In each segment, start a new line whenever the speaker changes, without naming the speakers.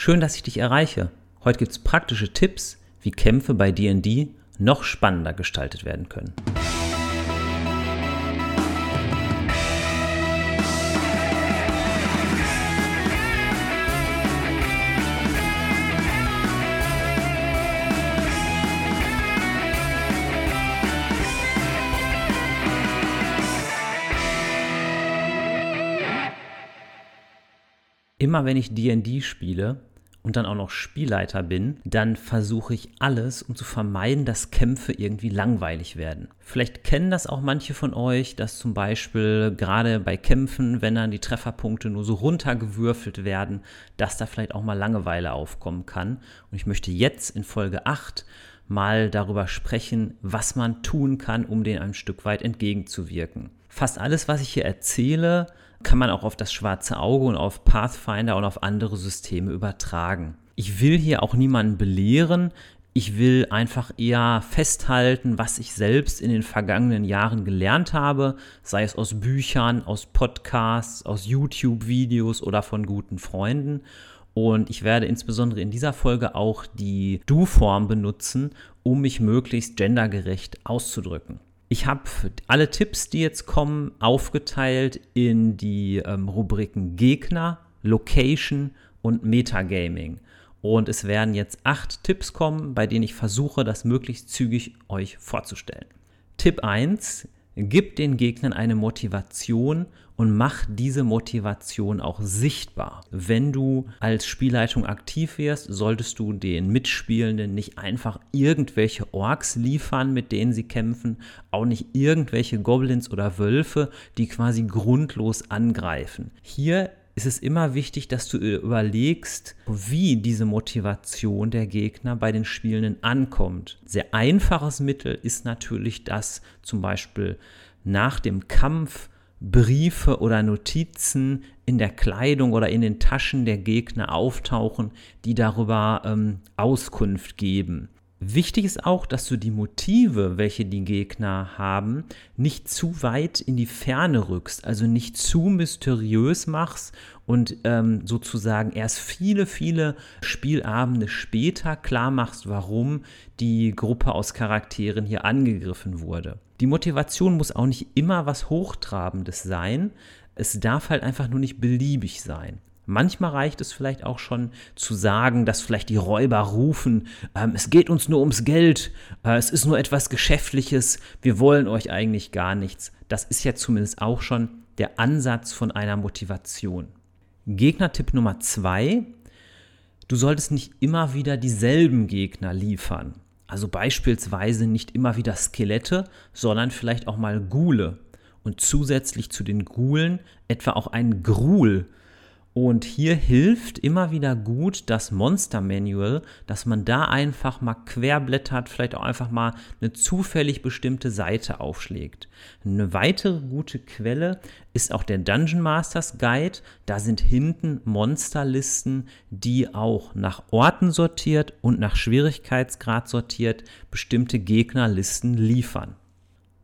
Schön, dass ich dich erreiche. Heute gibt es praktische Tipps, wie Kämpfe bei DD noch spannender gestaltet werden können. Immer wenn ich DD spiele und dann auch noch Spielleiter bin, dann versuche ich alles, um zu vermeiden, dass Kämpfe irgendwie langweilig werden. Vielleicht kennen das auch manche von euch, dass zum Beispiel gerade bei Kämpfen, wenn dann die Trefferpunkte nur so runtergewürfelt werden, dass da vielleicht auch mal Langeweile aufkommen kann. Und ich möchte jetzt in Folge 8 mal darüber sprechen, was man tun kann, um dem ein Stück weit entgegenzuwirken. Fast alles, was ich hier erzähle, kann man auch auf das schwarze Auge und auf Pathfinder und auf andere Systeme übertragen. Ich will hier auch niemanden belehren. Ich will einfach eher festhalten, was ich selbst in den vergangenen Jahren gelernt habe, sei es aus Büchern, aus Podcasts, aus YouTube-Videos oder von guten Freunden. Und ich werde insbesondere in dieser Folge auch die Du-Form benutzen, um mich möglichst gendergerecht auszudrücken. Ich habe alle Tipps, die jetzt kommen, aufgeteilt in die ähm, Rubriken Gegner, Location und Metagaming. Und es werden jetzt acht Tipps kommen, bei denen ich versuche, das möglichst zügig euch vorzustellen. Tipp 1, Gib den Gegnern eine Motivation und mach diese Motivation auch sichtbar. Wenn du als Spielleitung aktiv wirst, solltest du den Mitspielenden nicht einfach irgendwelche Orks liefern, mit denen sie kämpfen, auch nicht irgendwelche Goblins oder Wölfe, die quasi grundlos angreifen. Hier ist es immer wichtig, dass du überlegst, wie diese Motivation der Gegner bei den Spielenden ankommt. Sehr einfaches Mittel ist natürlich, dass zum Beispiel nach dem Kampf Briefe oder Notizen in der Kleidung oder in den Taschen der Gegner auftauchen, die darüber ähm, Auskunft geben. Wichtig ist auch, dass du die Motive, welche die Gegner haben, nicht zu weit in die Ferne rückst, also nicht zu mysteriös machst und ähm, sozusagen erst viele, viele Spielabende später klar machst, warum die Gruppe aus Charakteren hier angegriffen wurde. Die Motivation muss auch nicht immer was Hochtrabendes sein, es darf halt einfach nur nicht beliebig sein. Manchmal reicht es vielleicht auch schon zu sagen, dass vielleicht die Räuber rufen, ähm, es geht uns nur ums Geld, äh, es ist nur etwas Geschäftliches, wir wollen euch eigentlich gar nichts. Das ist ja zumindest auch schon der Ansatz von einer Motivation. Gegnertipp Nummer zwei, du solltest nicht immer wieder dieselben Gegner liefern. Also beispielsweise nicht immer wieder Skelette, sondern vielleicht auch mal Gule. Und zusätzlich zu den Gulen etwa auch ein Gruhl und hier hilft immer wieder gut das Monster Manual, dass man da einfach mal querblättert, vielleicht auch einfach mal eine zufällig bestimmte Seite aufschlägt. Eine weitere gute Quelle ist auch der Dungeon Masters Guide. Da sind hinten Monsterlisten, die auch nach Orten sortiert und nach Schwierigkeitsgrad sortiert bestimmte Gegnerlisten liefern.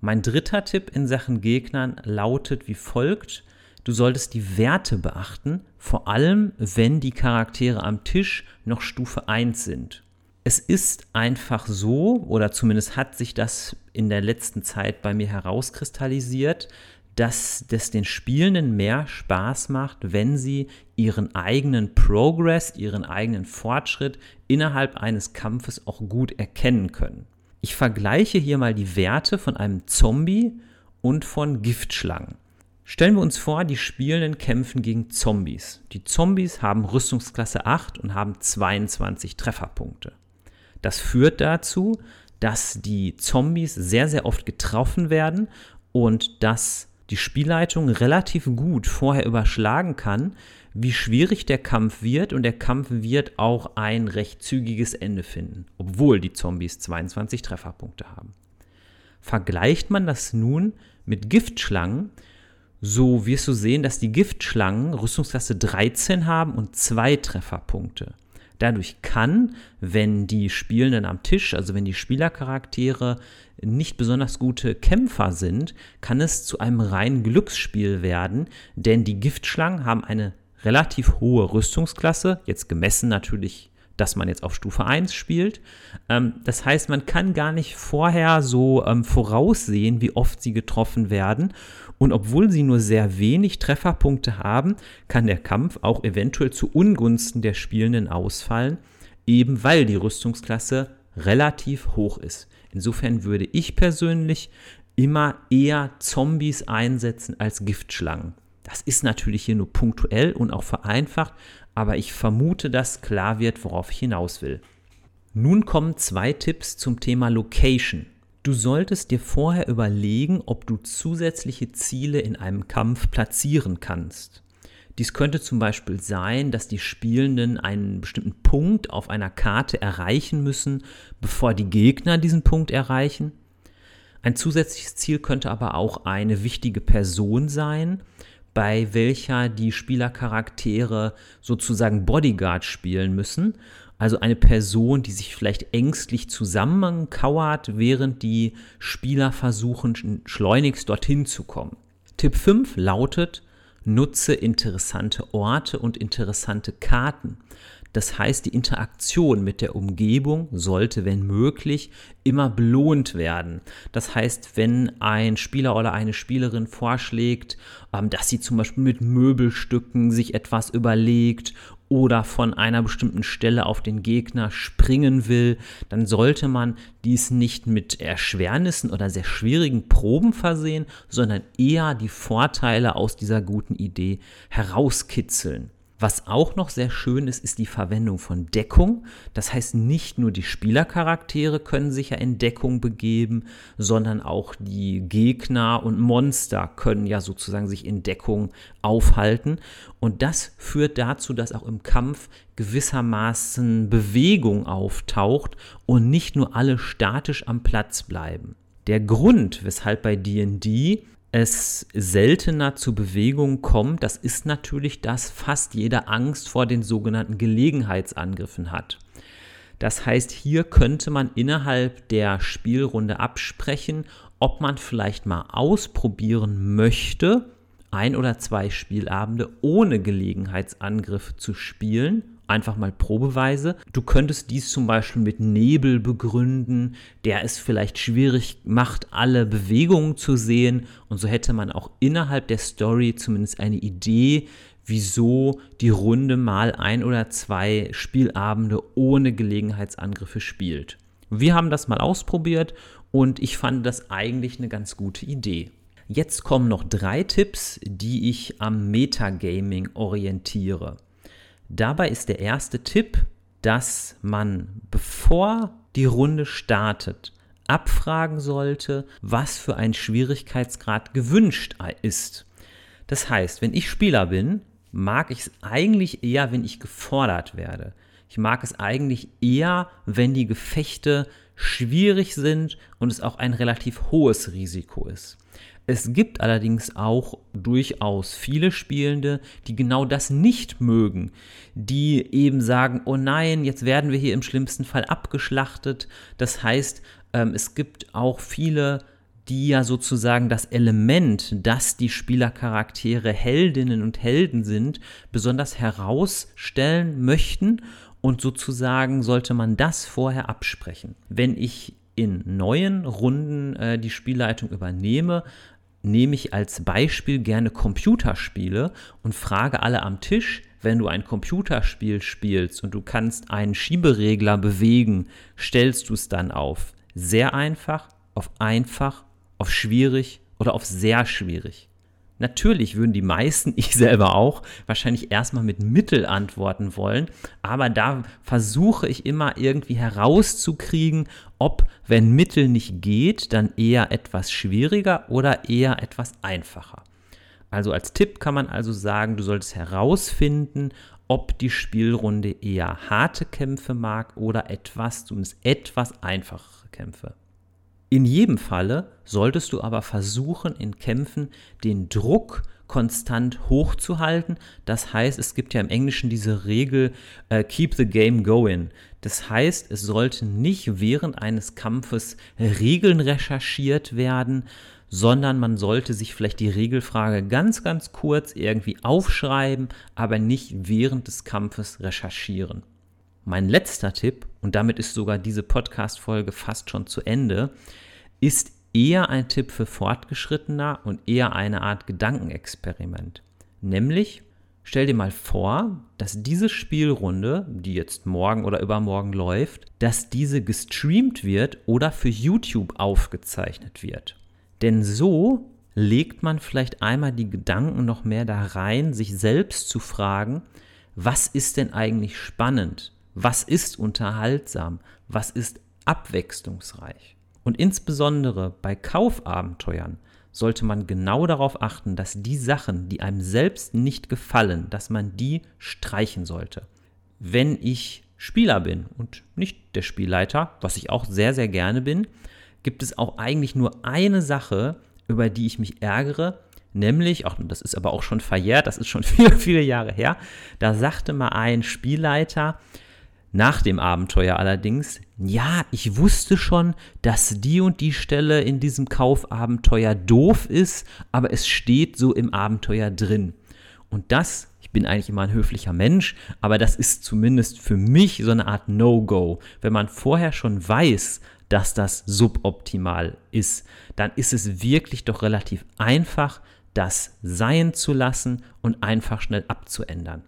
Mein dritter Tipp in Sachen Gegnern lautet wie folgt. Du solltest die Werte beachten, vor allem wenn die Charaktere am Tisch noch Stufe 1 sind. Es ist einfach so, oder zumindest hat sich das in der letzten Zeit bei mir herauskristallisiert, dass das den Spielenden mehr Spaß macht, wenn sie ihren eigenen Progress, ihren eigenen Fortschritt innerhalb eines Kampfes auch gut erkennen können. Ich vergleiche hier mal die Werte von einem Zombie und von Giftschlangen. Stellen wir uns vor, die Spielenden kämpfen gegen Zombies. Die Zombies haben Rüstungsklasse 8 und haben 22 Trefferpunkte. Das führt dazu, dass die Zombies sehr, sehr oft getroffen werden und dass die Spielleitung relativ gut vorher überschlagen kann, wie schwierig der Kampf wird und der Kampf wird auch ein recht zügiges Ende finden, obwohl die Zombies 22 Trefferpunkte haben. Vergleicht man das nun mit Giftschlangen, so wirst du sehen, dass die Giftschlangen Rüstungsklasse 13 haben und zwei Trefferpunkte. Dadurch kann, wenn die Spielenden am Tisch, also wenn die Spielercharaktere nicht besonders gute Kämpfer sind, kann es zu einem reinen Glücksspiel werden, denn die Giftschlangen haben eine relativ hohe Rüstungsklasse, jetzt gemessen natürlich dass man jetzt auf Stufe 1 spielt. Ähm, das heißt, man kann gar nicht vorher so ähm, voraussehen, wie oft sie getroffen werden. Und obwohl sie nur sehr wenig Trefferpunkte haben, kann der Kampf auch eventuell zu Ungunsten der Spielenden ausfallen, eben weil die Rüstungsklasse relativ hoch ist. Insofern würde ich persönlich immer eher Zombies einsetzen als Giftschlangen. Das ist natürlich hier nur punktuell und auch vereinfacht, aber ich vermute, dass klar wird, worauf ich hinaus will. Nun kommen zwei Tipps zum Thema Location. Du solltest dir vorher überlegen, ob du zusätzliche Ziele in einem Kampf platzieren kannst. Dies könnte zum Beispiel sein, dass die Spielenden einen bestimmten Punkt auf einer Karte erreichen müssen, bevor die Gegner diesen Punkt erreichen. Ein zusätzliches Ziel könnte aber auch eine wichtige Person sein, bei welcher die Spielercharaktere sozusagen Bodyguard spielen müssen. Also eine Person, die sich vielleicht ängstlich zusammenkauert, während die Spieler versuchen, schleunigst dorthin zu kommen. Tipp 5 lautet, nutze interessante Orte und interessante Karten. Das heißt, die Interaktion mit der Umgebung sollte, wenn möglich, immer belohnt werden. Das heißt, wenn ein Spieler oder eine Spielerin vorschlägt, ähm, dass sie zum Beispiel mit Möbelstücken sich etwas überlegt oder von einer bestimmten Stelle auf den Gegner springen will, dann sollte man dies nicht mit Erschwernissen oder sehr schwierigen Proben versehen, sondern eher die Vorteile aus dieser guten Idee herauskitzeln. Was auch noch sehr schön ist, ist die Verwendung von Deckung. Das heißt, nicht nur die Spielercharaktere können sich ja in Deckung begeben, sondern auch die Gegner und Monster können ja sozusagen sich in Deckung aufhalten. Und das führt dazu, dass auch im Kampf gewissermaßen Bewegung auftaucht und nicht nur alle statisch am Platz bleiben. Der Grund, weshalb bei DD es seltener zu Bewegungen kommt, das ist natürlich, dass fast jeder Angst vor den sogenannten Gelegenheitsangriffen hat. Das heißt, hier könnte man innerhalb der Spielrunde absprechen, ob man vielleicht mal ausprobieren möchte, ein oder zwei Spielabende ohne Gelegenheitsangriffe zu spielen einfach mal probeweise. Du könntest dies zum Beispiel mit Nebel begründen, der es vielleicht schwierig macht, alle Bewegungen zu sehen. Und so hätte man auch innerhalb der Story zumindest eine Idee, wieso die Runde mal ein oder zwei Spielabende ohne Gelegenheitsangriffe spielt. Wir haben das mal ausprobiert und ich fand das eigentlich eine ganz gute Idee. Jetzt kommen noch drei Tipps, die ich am Metagaming orientiere. Dabei ist der erste Tipp, dass man, bevor die Runde startet, abfragen sollte, was für ein Schwierigkeitsgrad gewünscht ist. Das heißt, wenn ich Spieler bin, mag ich es eigentlich eher, wenn ich gefordert werde. Ich mag es eigentlich eher, wenn die Gefechte schwierig sind und es auch ein relativ hohes Risiko ist. Es gibt allerdings auch durchaus viele Spielende, die genau das nicht mögen, die eben sagen, oh nein, jetzt werden wir hier im schlimmsten Fall abgeschlachtet. Das heißt, ähm, es gibt auch viele, die ja sozusagen das Element, dass die Spielercharaktere Heldinnen und Helden sind, besonders herausstellen möchten und sozusagen sollte man das vorher absprechen. Wenn ich in neuen Runden äh, die Spielleitung übernehme, nehme ich als Beispiel gerne Computerspiele und frage alle am Tisch, wenn du ein Computerspiel spielst und du kannst einen Schieberegler bewegen, stellst du es dann auf sehr einfach, auf einfach, auf schwierig oder auf sehr schwierig. Natürlich würden die meisten, ich selber auch, wahrscheinlich erstmal mit Mittel antworten wollen, aber da versuche ich immer irgendwie herauszukriegen, ob, wenn Mittel nicht geht, dann eher etwas schwieriger oder eher etwas einfacher. Also als Tipp kann man also sagen, du solltest herausfinden, ob die Spielrunde eher harte Kämpfe mag oder etwas, zumindest etwas einfachere Kämpfe. In jedem Falle solltest du aber versuchen, in Kämpfen den Druck konstant hochzuhalten. Das heißt, es gibt ja im Englischen diese Regel, uh, keep the game going. Das heißt, es sollte nicht während eines Kampfes Regeln recherchiert werden, sondern man sollte sich vielleicht die Regelfrage ganz, ganz kurz irgendwie aufschreiben, aber nicht während des Kampfes recherchieren. Mein letzter Tipp, und damit ist sogar diese Podcast-Folge fast schon zu Ende, ist eher ein Tipp für Fortgeschrittener und eher eine Art Gedankenexperiment. Nämlich, stell dir mal vor, dass diese Spielrunde, die jetzt morgen oder übermorgen läuft, dass diese gestreamt wird oder für YouTube aufgezeichnet wird. Denn so legt man vielleicht einmal die Gedanken noch mehr da rein, sich selbst zu fragen, was ist denn eigentlich spannend? Was ist unterhaltsam? Was ist abwechslungsreich? Und insbesondere bei Kaufabenteuern sollte man genau darauf achten, dass die Sachen, die einem selbst nicht gefallen, dass man die streichen sollte. Wenn ich Spieler bin und nicht der Spielleiter, was ich auch sehr, sehr gerne bin, gibt es auch eigentlich nur eine Sache, über die ich mich ärgere, nämlich, auch das ist aber auch schon verjährt, das ist schon viele, viele Jahre her, da sagte mal ein Spielleiter, nach dem Abenteuer allerdings, ja, ich wusste schon, dass die und die Stelle in diesem Kaufabenteuer doof ist, aber es steht so im Abenteuer drin. Und das, ich bin eigentlich immer ein höflicher Mensch, aber das ist zumindest für mich so eine Art No-Go. Wenn man vorher schon weiß, dass das suboptimal ist, dann ist es wirklich doch relativ einfach, das sein zu lassen und einfach schnell abzuändern.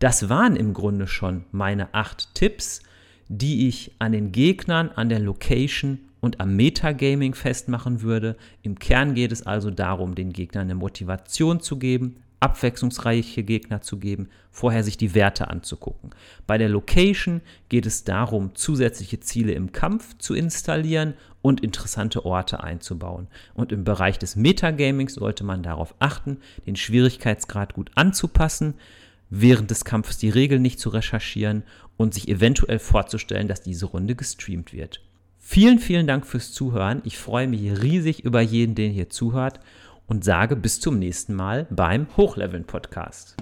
Das waren im Grunde schon meine acht Tipps, die ich an den Gegnern, an der Location und am Metagaming festmachen würde. Im Kern geht es also darum, den Gegnern eine Motivation zu geben, abwechslungsreiche Gegner zu geben, vorher sich die Werte anzugucken. Bei der Location geht es darum, zusätzliche Ziele im Kampf zu installieren und interessante Orte einzubauen. Und im Bereich des Metagamings sollte man darauf achten, den Schwierigkeitsgrad gut anzupassen, während des Kampfes die Regeln nicht zu recherchieren und sich eventuell vorzustellen, dass diese Runde gestreamt wird. Vielen, vielen Dank fürs Zuhören. Ich freue mich riesig über jeden, der hier zuhört und sage bis zum nächsten Mal beim Hochleveln Podcast.